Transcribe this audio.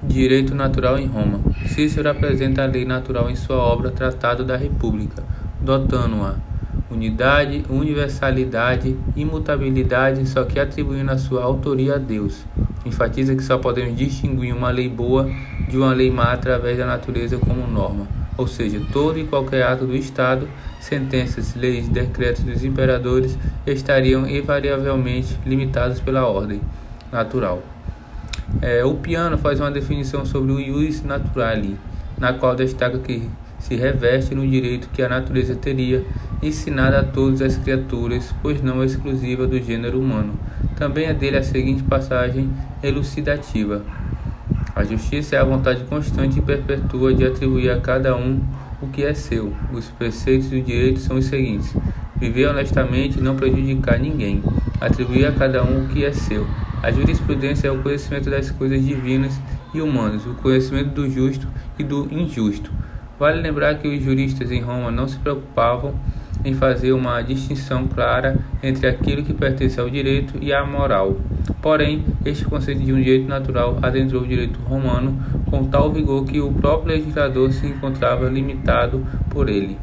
Direito natural em Roma. Cícero apresenta a lei natural em sua obra Tratado da República, dotando-a unidade, universalidade, imutabilidade, só que atribuindo a sua autoria a Deus. Enfatiza que só podemos distinguir uma lei boa de uma lei má através da natureza como norma, ou seja, todo e qualquer ato do Estado, sentenças, leis, decretos dos imperadores estariam invariavelmente limitados pela ordem natural. É, o piano faz uma definição sobre o ius naturale, na qual destaca que se reveste no direito que a natureza teria ensinado a todas as criaturas, pois não é exclusiva do gênero humano. Também é dele a seguinte passagem elucidativa: A justiça é a vontade constante e perpétua de atribuir a cada um o que é seu. Os preceitos do direito são os seguintes: viver honestamente e não prejudicar ninguém, atribuir a cada um o que é seu a jurisprudência é o conhecimento das coisas divinas e humanas, o conhecimento do justo e do injusto. Vale lembrar que os juristas em Roma não se preocupavam em fazer uma distinção clara entre aquilo que pertence ao direito e à moral. Porém, este conceito de um direito natural adentrou o direito romano com tal vigor que o próprio legislador se encontrava limitado por ele.